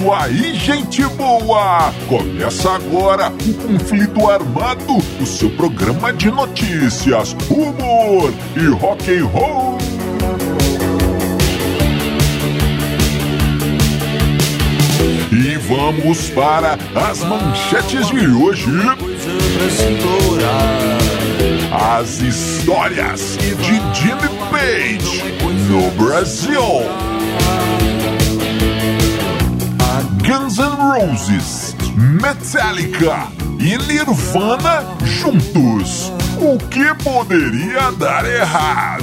isso aí, gente boa! Começa agora o Conflito Armado, o seu programa de notícias, humor e rock and roll. E vamos para as manchetes de hoje. As histórias de Jimmy Page no Brasil. N' Roses, Metallica e Nirvana juntos. O que poderia dar errado?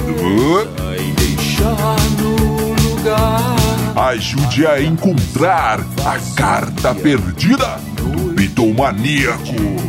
Ajude a encontrar a carta perdida do bitomaníaco.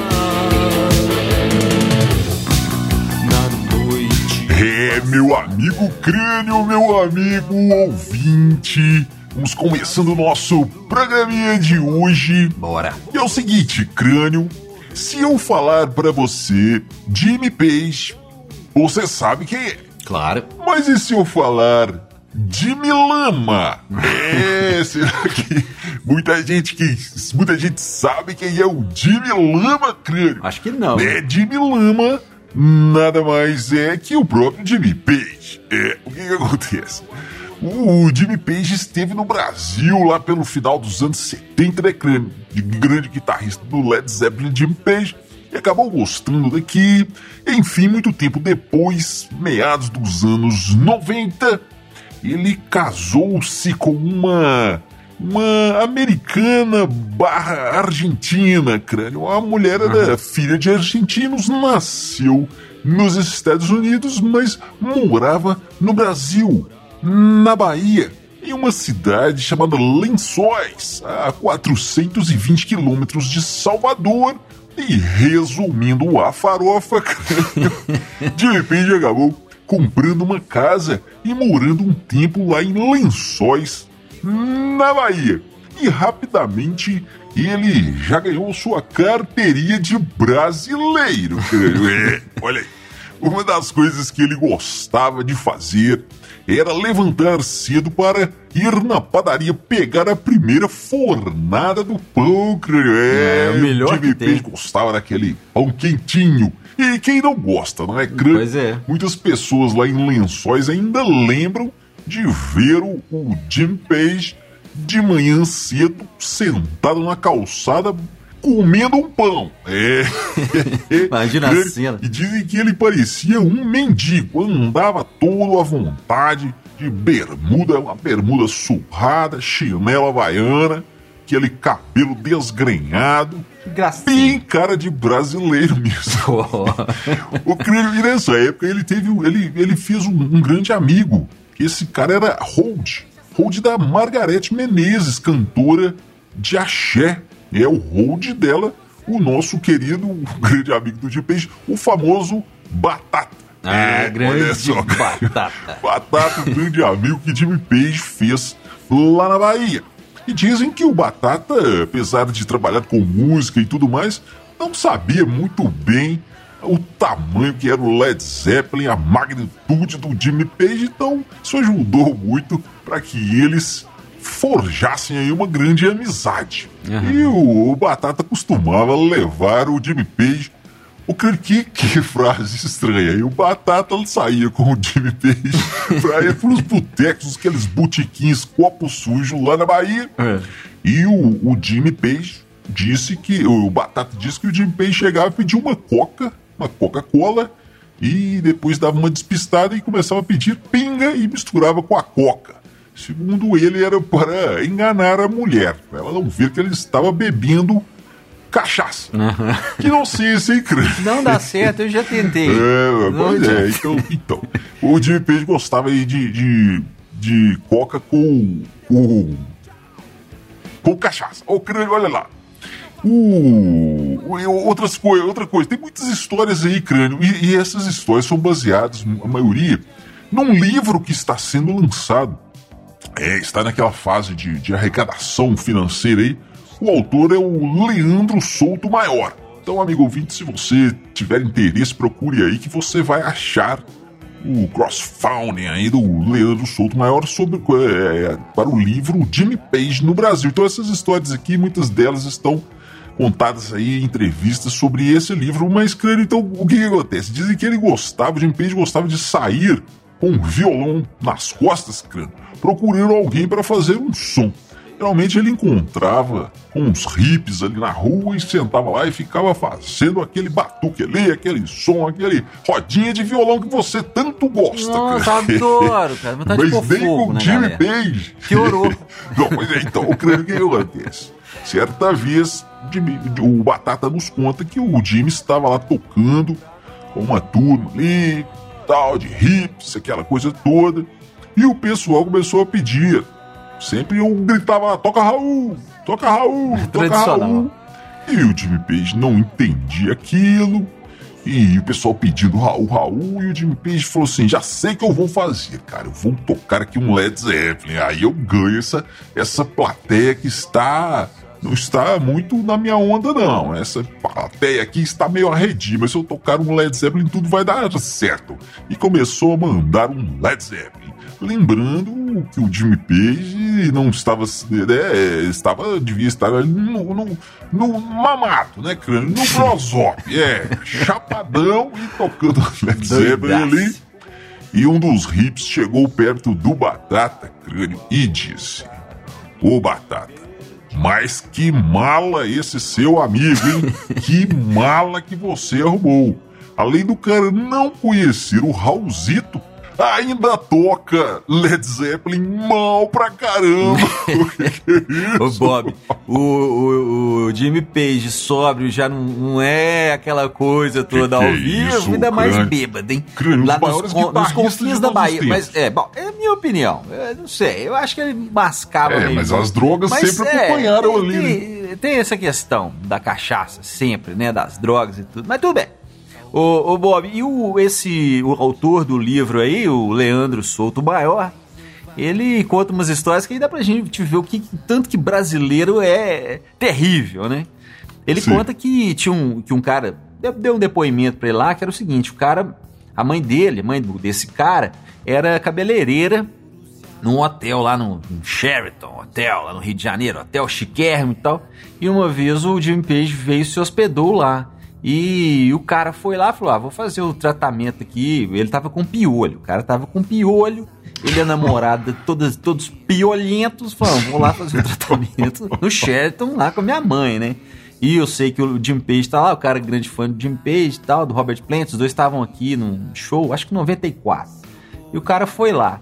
É, meu amigo crânio, meu amigo ouvinte. Vamos começando o nosso programinha de hoje. Bora. E é o seguinte, crânio. Se eu falar pra você Jimmy Page, você sabe quem é. Claro. Mas e se eu falar Jimmy Lama? É, será que muita gente que muita gente sabe quem é o Jimmy Lama, crânio? Acho que não. É Jimmy Lama, nada mais é que o próprio Jimmy Page. É, o que, que acontece? O Jimmy Page esteve no Brasil lá pelo final dos anos 70, né, crânio? De grande guitarrista do Led Zeppelin, Jimmy Page e acabou gostando daqui. Enfim, muito tempo depois, meados dos anos 90, ele casou-se com uma uma americana barra argentina, crânio. A mulher era filha de argentinos, nasceu nos Estados Unidos, mas morava no Brasil, na Bahia, em uma cidade chamada Lençóis, a 420 quilômetros de Salvador. E resumindo a farofa, crânio, de repente acabou comprando uma casa e morando um tempo lá em Lençóis, na Bahia. E rapidamente ele já ganhou sua carteirinha de brasileiro. É, olha aí. Uma das coisas que ele gostava de fazer era levantar cedo para ir na padaria pegar a primeira fornada do pão. É, É, o melhor que tem. Gostava daquele pão quentinho. E quem não gosta, não é? Pois é. Muitas pessoas lá em Lençóis ainda lembram de ver o, o Jim Page de manhã cedo sentado na calçada comendo um pão. É. Imagina a cena. E dizem que ele parecia um mendigo, andava todo à vontade, de bermuda, uma bermuda surrada, chinela havaiana, aquele cabelo desgrenhado, bem Gracinha. cara de brasileiro mesmo. O e nessa época, ele teve. Ele, ele fez um, um grande amigo. Esse cara era Hold. Hold da Margarete Menezes, cantora de axé. É o Hold dela, o nosso querido, o grande amigo do Jim Page, o famoso Batata. Ah, É, grande olha só. Batata. Batata, um grande amigo que Jimmy Page fez lá na Bahia. E dizem que o Batata, apesar de trabalhar com música e tudo mais, não sabia muito bem o tamanho que era o Led Zeppelin, a magnitude do Jimmy Page, então isso ajudou muito para que eles forjassem aí uma grande amizade. Aham. E o, o Batata costumava levar o Jimmy Page o que, que, frase estranha. E o Batata saía com o Jimmy Page pra ir pros botecos, aqueles botiquins copo sujo lá na Bahia. É. E o, o Jimmy Page disse que. O Batata disse que o Jimmy Page chegava e pedia uma coca, uma Coca-Cola, e depois dava uma despistada e começava a pedir pinga e misturava com a coca. Segundo ele, era para enganar a mulher, para ela não ver que ele estava bebendo cachaça. Que não sei se é Não dá certo, eu já tentei. É, pois é, então, então. O Jimmy Page gostava aí de, de, de coca com, com, com cachaça. Ô, crânio, olha lá. O, outras coisas, outra coisa, tem muitas histórias aí, crânio, e, e essas histórias são baseadas, a maioria, num livro que está sendo lançado. É, está naquela fase de, de arrecadação financeira aí. O autor é o Leandro Souto Maior. Então, amigo ouvinte, se você tiver interesse, procure aí que você vai achar o crowdfunding aí do Leandro Souto Maior sobre, é, para o livro Jimmy Page no Brasil. Então, essas histórias aqui, muitas delas estão contadas aí entrevistas sobre esse livro, mas, creio, então, o que, que acontece? Dizem que ele gostava, Jimmy Page gostava de sair com um violão nas costas, crânio, procurando alguém para fazer um som. Geralmente ele encontrava uns hippies ali na rua e sentava lá e ficava fazendo aquele batuque ali, aquele som, aquele rodinha de violão que você tanto gosta. Nossa, cara. adoro, cara. Mas, Mas nem com o Jimmy Page. Piorou. Não, mas é, então, creio que acontece. Certa vez, o Batata nos conta que o Jimmy estava lá tocando com uma turma ali, tal, de hips, aquela coisa toda. E o pessoal começou a pedir. Sempre eu gritava, toca Raul, toca Raul, toca Raul. E o Jimmy Page não entendia aquilo. E o pessoal pedindo Raul, Raul, e o Jimmy Page falou assim: já sei que eu vou fazer, cara, eu vou tocar aqui um Led Zeppelin. Aí eu ganho essa, essa plateia que está não está muito na minha onda, não. Essa plateia aqui está meio arredia, mas se eu tocar um Led Zeppelin, tudo vai dar certo. E começou a mandar um Led Zeppelin. Lembrando que o Jimmy Page não estava. É, estava devia estar no, no, no mamato, né, crânio? No prosop. É, chapadão e tocando Led Zeppelin ali. E um dos hips chegou perto do Batata, crânio, e disse: Ô Batata, mas que mala esse seu amigo, hein? que mala que você arrumou. Além do cara não conhecer o Raulzito, ainda toca Led Zeppelin mal pra caramba. Ô Bob, o, o, o, Jimmy Page sóbrio já não, não é aquela coisa toda que ao que é vivo, isso, ainda mais bêbado, hein? Crânio, Lá nos, nos confins da Bahia. Mas é, bom, é a minha opinião. Eu não sei, eu acho que ele mascava É, mas as drogas mas sempre é, acompanharam ali. Tem, né? tem essa questão da cachaça, sempre, né? Das drogas e tudo. Mas tudo bem. Ô, ô Bob, e o, esse, o autor do livro aí, o Leandro Souto Maior, ele conta umas histórias que aí dá pra gente ver o que tanto que brasileiro é terrível, né? Ele Sim. conta que tinha um, que um cara deu um depoimento pra ele lá que era o seguinte: o cara, a mãe dele, a mãe desse cara, era cabeleireira num hotel lá no, no Sheraton, hotel lá no Rio de Janeiro, hotel chiquérrimo e tal. E uma vez o Jimmy Page veio e se hospedou lá. E o cara foi lá e falou: Ah, vou fazer o tratamento aqui. Ele tava com piolho. O cara tava com piolho. Ele é namorada, todos, todos piolhentos. Falou: Vou lá fazer o tratamento no Sheraton lá com a minha mãe, né? E eu sei que o Jim Page tá lá, o cara é grande fã do Jim Page e tal, do Robert Plant. Os dois estavam aqui num show, acho que 94. E o cara foi lá.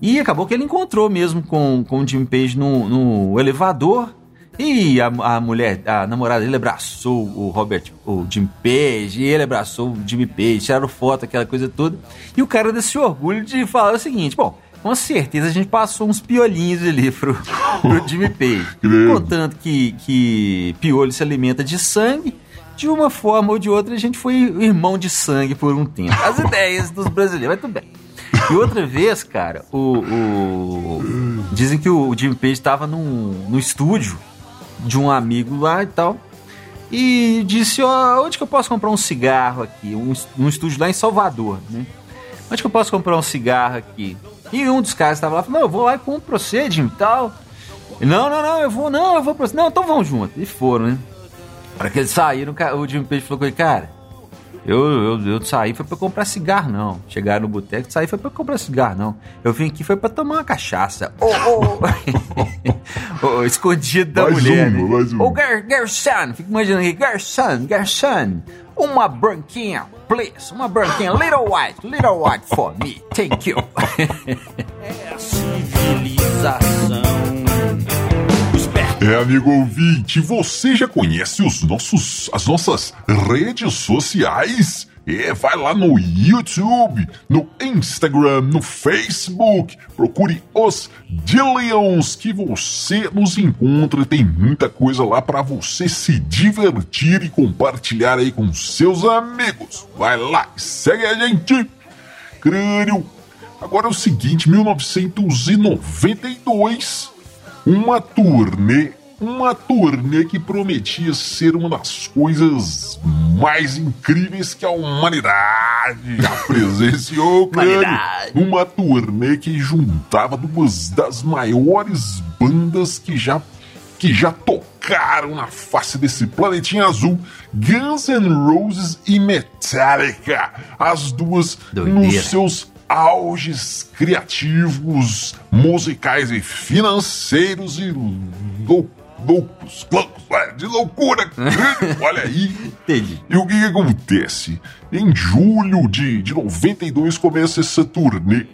E acabou que ele encontrou mesmo com, com o Jim Page no, no elevador. E a, a mulher, a namorada dele abraçou o Robert, o Jim Page, e ele abraçou o Jimmy Page, tiraram foto, aquela coisa toda. E o cara desse orgulho de falar o seguinte: bom, com certeza a gente passou uns piolinhos ali pro, pro Jimmy Page. Contando que, que piolho se alimenta de sangue. De uma forma ou de outra, a gente foi irmão de sangue por um tempo. As ideias dos brasileiros, mas tudo bem. E outra vez, cara, o, o... dizem que o Jimmy Page estava no, no estúdio de um amigo lá e tal. E disse, ó, oh, onde que eu posso comprar um cigarro aqui? Um, um estúdio lá em Salvador, né? Onde que eu posso comprar um cigarro aqui? E um dos caras estava lá, falou, não, eu vou lá e compro pra você, Jim, e tal. não, não, não, eu vou, não, eu vou pra você. Não, então vamos junto. E foram, né? Para que eles saíram, o Jim Page falou com ele, cara, eu, eu, eu saí foi pra comprar cigarro, não. Chegaram no boteco, saí foi pra comprar cigarro, não. Eu vim aqui foi pra tomar uma cachaça. Oh, oh, oh. escondido da mais mulher. Uma, né? mais uma. Ô, gar, garçom, fica imaginando aqui, garçom, garçom. Uma branquinha, please. Uma branquinha, little white, little white for me. Thank you. é a civilização. É, amigo ouvinte, você já conhece os nossos, as nossas redes sociais? É, vai lá no YouTube, no Instagram, no Facebook, procure os Dillions que você nos encontra. Tem muita coisa lá para você se divertir e compartilhar aí com seus amigos. Vai lá, segue a gente. Crânio. Agora é o seguinte, 1992, uma turnê uma turnê que prometia ser uma das coisas mais incríveis que a humanidade já presenciou, Uma turnê que juntava duas das maiores bandas que já que já tocaram na face desse planetinha azul, Guns N' Roses e Metallica, as duas Doideira. nos seus auges criativos, musicais e financeiros e loucos loucos, loucos, de loucura, olha aí. Entendi. E o que, que, acontece? Em julho de, de 92 começa essa turnê.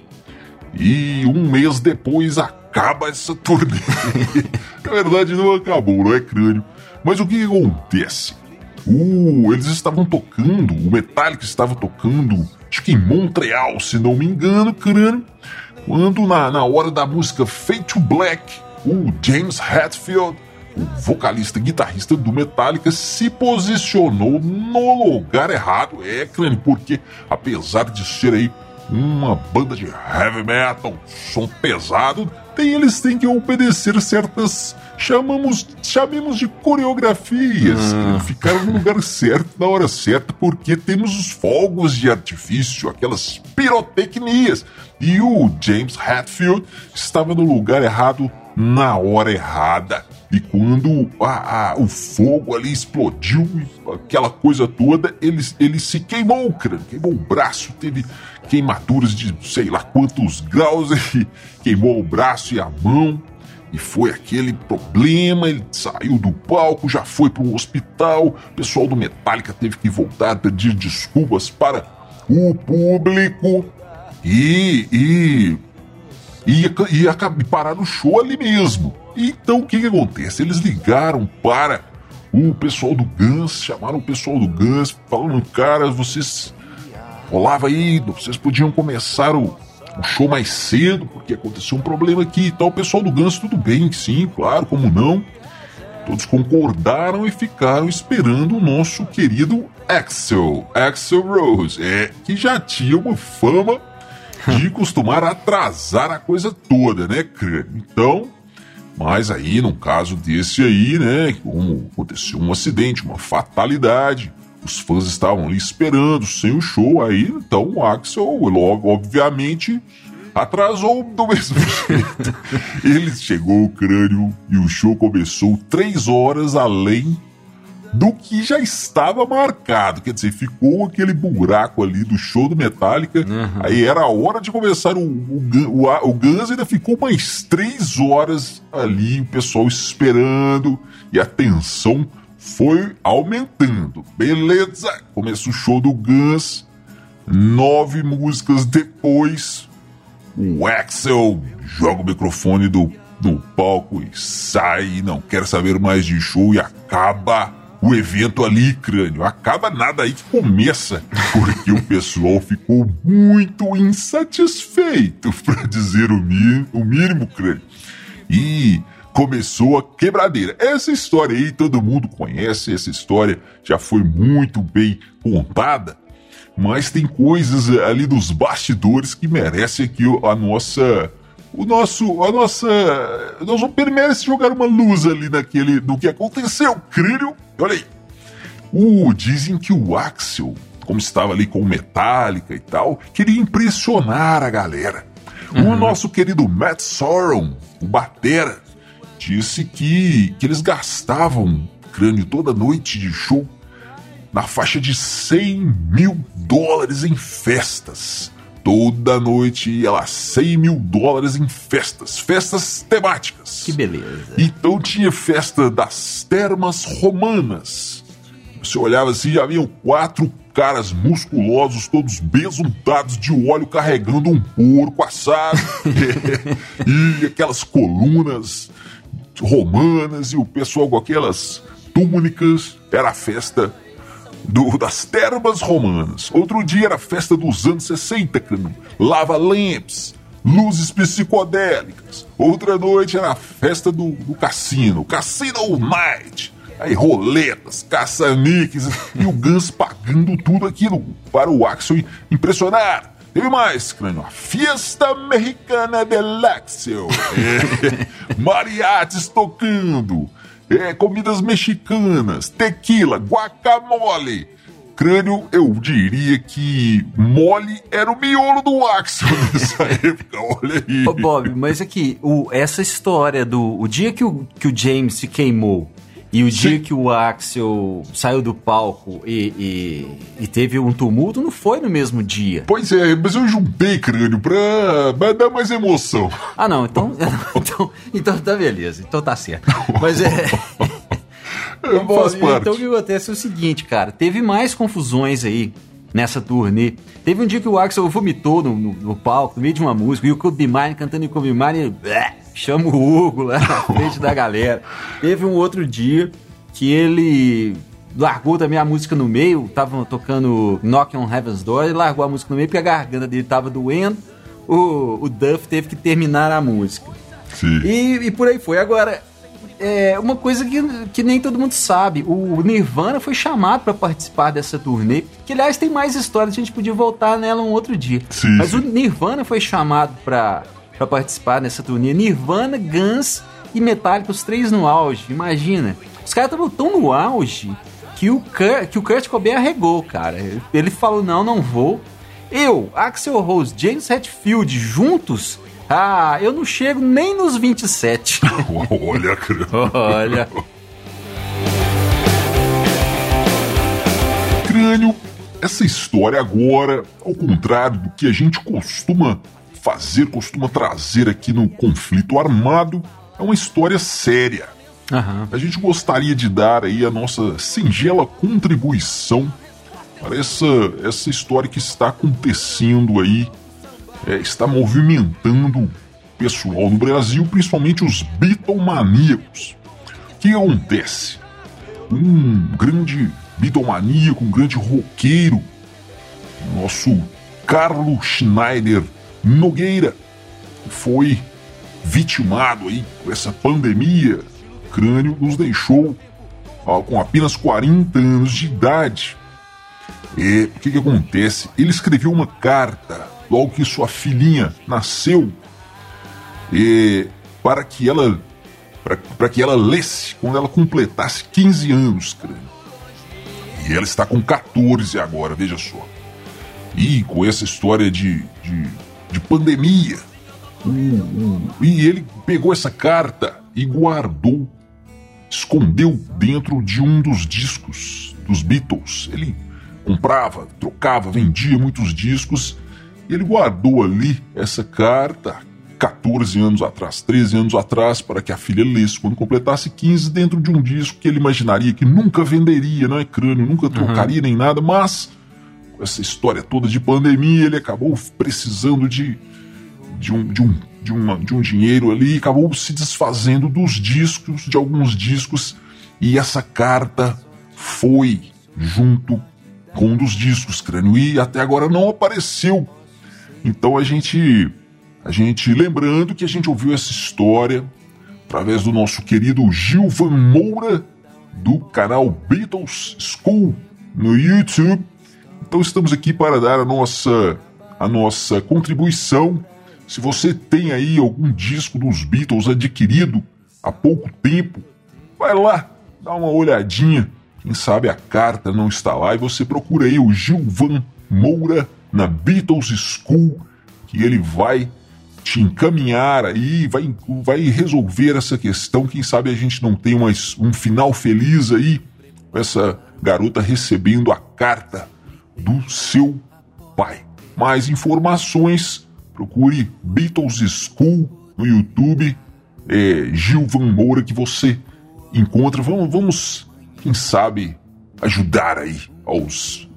E um mês depois acaba essa turnê. Na verdade, não acabou, não é crânio. Mas o que, que acontece? Uh, eles estavam tocando, o Metallica estava tocando, acho que em Montreal, se não me engano, crânio. Quando na, na hora da música Fade to Black, o James Hetfield o vocalista e guitarrista do Metallica se posicionou no lugar errado, é, Crane, porque apesar de ser aí uma banda de heavy metal, som pesado, tem, eles têm que obedecer certas chamamos chamemos de coreografias, hum. ficaram no lugar certo na hora certa, porque temos os fogos de artifício, aquelas pirotecnias, e o James Hatfield estava no lugar errado na hora errada. E quando a, a, o fogo ali explodiu, aquela coisa toda, ele, ele se queimou o crânio, queimou o braço, teve queimaduras de sei lá quantos graus, e queimou o braço e a mão. E foi aquele problema, ele saiu do palco, já foi para o hospital. O pessoal do Metallica teve que voltar a pedir desculpas para o público. E, e e ia, parar o show ali mesmo. Então o que, que acontece? Eles ligaram para o pessoal do Guns, chamaram o pessoal do Guns, falando, cara, vocês rolava aí, vocês podiam começar o, o, show mais cedo, porque aconteceu um problema aqui e tal. O pessoal do Guns, tudo bem, sim, claro, como não. Todos concordaram e ficaram esperando o nosso querido Axel, Axel Rose, é, que já tinha uma fama de costumar atrasar a coisa toda, né, crânio? Então, mas aí, num caso desse aí, né, como aconteceu um acidente, uma fatalidade, os fãs estavam ali esperando sem o show, aí então o Axel, obviamente, atrasou do mesmo jeito. Ele chegou o crânio e o show começou três horas além do que já estava marcado. Quer dizer, ficou aquele buraco ali do show do Metallica. Uhum. Aí era a hora de começar o, o, o, o Guns, ainda ficou mais três horas ali, o pessoal esperando, e a tensão foi aumentando. Beleza, começa o show do Guns. Nove músicas depois, o Axel joga o microfone do, do palco e sai, não quer saber mais de show e acaba o evento ali, crânio. Acaba nada aí que começa, porque o pessoal ficou muito insatisfeito, para dizer o mínimo, o mínimo, crânio. E começou a quebradeira. Essa história aí todo mundo conhece, essa história já foi muito bem contada, mas tem coisas ali dos bastidores que merecem aqui a nossa o nosso, a nossa, nós vamos merece jogar uma luz ali naquele, no que aconteceu, crânio Olha aí. Uh, dizem que o Axel, como estava ali com Metallica e tal, queria impressionar a galera. Uhum. O nosso querido Matt Sorum, o Batera, disse que, que eles gastavam crânio toda noite de show na faixa de 100 mil dólares em festas. Toda noite ia lá 100 mil dólares em festas, festas temáticas. Que beleza. Então tinha festa das termas romanas. Você olhava assim, já haviam quatro caras musculosos, todos besuntados de óleo, carregando um porco assado. e aquelas colunas romanas e o pessoal com aquelas túnicas. Era a festa do, das termas romanas. Outro dia era a festa dos anos 60, crânio. Lava lamps, luzes psicodélicas. Outra noite era a festa do, do cassino, Cassino Night. Aí roletas, caça-níqueis e o Gans pagando tudo aquilo para o Axel impressionar. Teve mais, crânio. A Fiesta Mexicana del Axel. É, mariates tocando. É, comidas mexicanas, tequila, guacamole. Crânio, eu diria que mole era o miolo do Axel nessa época, olha aí. Ô, Bob, mas aqui, o, essa história do o dia que o, que o James se queimou e o Sim. dia que o Axel saiu do palco e, e, e, teve um tumulto, não foi no mesmo dia. Pois é, mas eu juntei crânio pra, pra dar mais emoção. Ah, não, então, então, então tá beleza, então tá certo. Mas é. é Bom, então o que acontece é o seguinte, cara, teve mais confusões aí nessa turnê. Teve um dia que o Axel vomitou no, no, no palco, no meio de uma música, e o Kobe Mine cantando em Kobe Mine, chama o Hugo lá na frente da galera. Teve um outro dia que ele largou também a música no meio, tava tocando Knock on Heaven's Door, e largou a música no meio porque a garganta dele tava doendo. O, o Duff teve que terminar a música. Sim. E, e por aí foi. Agora, é uma coisa que, que nem todo mundo sabe. O Nirvana foi chamado para participar dessa turnê. Que, aliás, tem mais histórias, a gente podia voltar nela um outro dia. Sim. Mas o Nirvana foi chamado para para participar nessa turnê. Nirvana, Guns e Metallica, os três no auge. Imagina. Os caras estavam tão no auge que o, Kurt, que o Kurt Cobain arregou, cara. Ele falou: não, não vou. Eu, Axel Rose, James Hetfield juntos. Ah, eu não chego nem nos 27. Olha. Olha. Crânio, essa história agora, ao contrário do que a gente costuma fazer, costuma trazer aqui no conflito armado, é uma história séria. Uhum. A gente gostaria de dar aí a nossa singela contribuição para essa, essa história que está acontecendo aí, é, está movimentando o pessoal no Brasil, principalmente os Beatlemaníacos. O que acontece? Um grande Beatlemaníaco, um grande roqueiro, nosso Carlos Schneider Nogueira foi vitimado aí por essa pandemia. O crânio nos deixou com apenas 40 anos de idade. E o que, que acontece? Ele escreveu uma carta logo que sua filhinha nasceu e, para que ela para que ela lesse quando ela completasse 15 anos, crânio. E ela está com 14 agora, veja só. E com essa história de, de de pandemia. E ele pegou essa carta e guardou, escondeu dentro de um dos discos dos Beatles. Ele comprava, trocava, vendia muitos discos. E ele guardou ali essa carta 14 anos atrás, 13 anos atrás, para que a filha lesse quando completasse 15 dentro de um disco que ele imaginaria que nunca venderia, não é crânio, nunca trocaria uhum. nem nada, mas essa história toda de pandemia, ele acabou precisando de, de, um, de, um, de, uma, de um dinheiro ali, acabou se desfazendo dos discos, de alguns discos, e essa carta foi junto com um dos discos, crânio, e até agora não apareceu. Então a gente, a gente, lembrando que a gente ouviu essa história através do nosso querido Gilvan Moura, do canal Beatles School no YouTube então estamos aqui para dar a nossa, a nossa contribuição. Se você tem aí algum disco dos Beatles adquirido há pouco tempo, vai lá, dá uma olhadinha. Quem sabe a carta não está lá e você procura aí o Gilvan Moura na Beatles School, que ele vai te encaminhar aí, vai, vai resolver essa questão. Quem sabe a gente não tem um final feliz aí com essa garota recebendo a carta do seu pai. Mais informações, procure Beatles School no YouTube, é, Moura que você encontra. Vamos, vamos, quem sabe, ajudar aí aos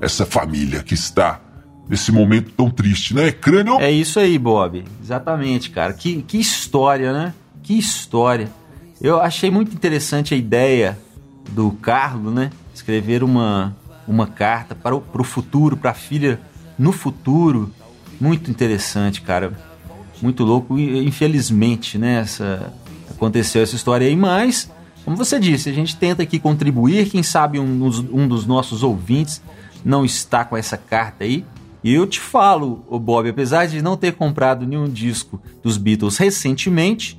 essa família que está nesse momento tão triste, né, crânio? É isso aí, Bob. Exatamente, cara. Que, que história, né? Que história. Eu achei muito interessante a ideia do Carlos, né? Escrever uma uma carta para o, para o futuro, para a filha no futuro. Muito interessante, cara. Muito louco. Infelizmente, né? Essa, aconteceu essa história aí, mas, como você disse, a gente tenta aqui contribuir. Quem sabe um dos, um dos nossos ouvintes não está com essa carta aí. E eu te falo, Bob, apesar de não ter comprado nenhum disco dos Beatles recentemente,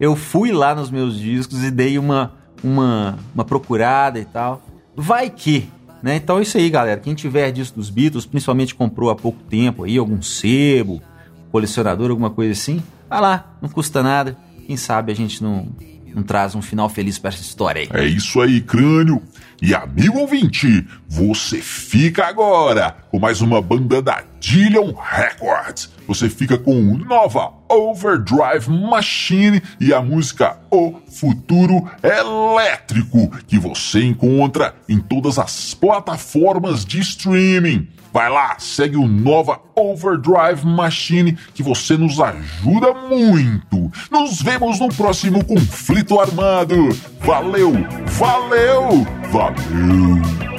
eu fui lá nos meus discos e dei uma, uma, uma procurada e tal. Vai que, né? Então é isso aí, galera. Quem tiver disco dos Beatles, principalmente comprou há pouco tempo aí, algum sebo, colecionador, alguma coisa assim, vai lá, não custa nada. Quem sabe a gente não, não traz um final feliz para essa história aí. É isso aí, crânio. E amigo ouvinte, você fica agora com mais uma banda da Dillion Records. Você fica com nova Overdrive Machine e a música O Futuro Elétrico, que você encontra em todas as plataformas de streaming. Vai lá, segue o Nova Overdrive Machine que você nos ajuda muito. Nos vemos no próximo conflito armado. Valeu, valeu, valeu.